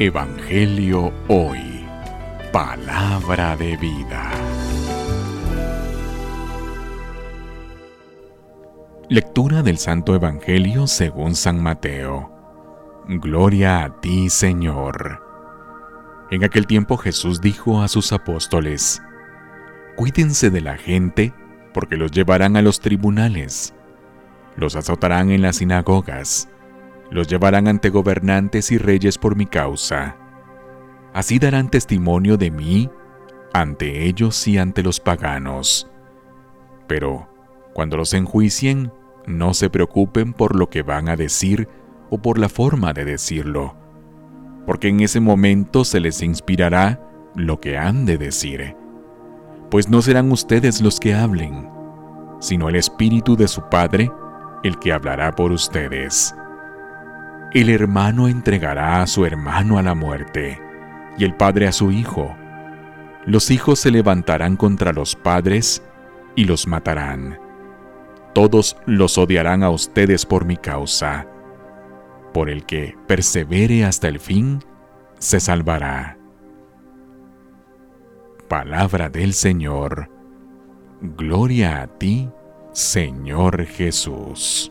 Evangelio Hoy. Palabra de vida. Lectura del Santo Evangelio según San Mateo. Gloria a ti, Señor. En aquel tiempo Jesús dijo a sus apóstoles, Cuídense de la gente, porque los llevarán a los tribunales, los azotarán en las sinagogas, los llevarán ante gobernantes y reyes por mi causa. Así darán testimonio de mí ante ellos y ante los paganos. Pero, cuando los enjuicien, no se preocupen por lo que van a decir o por la forma de decirlo, porque en ese momento se les inspirará lo que han de decir. Pues no serán ustedes los que hablen, sino el Espíritu de su Padre el que hablará por ustedes. El hermano entregará a su hermano a la muerte, y el padre a su hijo. Los hijos se levantarán contra los padres y los matarán. Todos los odiarán a ustedes por mi causa. Por el que persevere hasta el fin, se salvará. Palabra del Señor. Gloria a ti, Señor Jesús.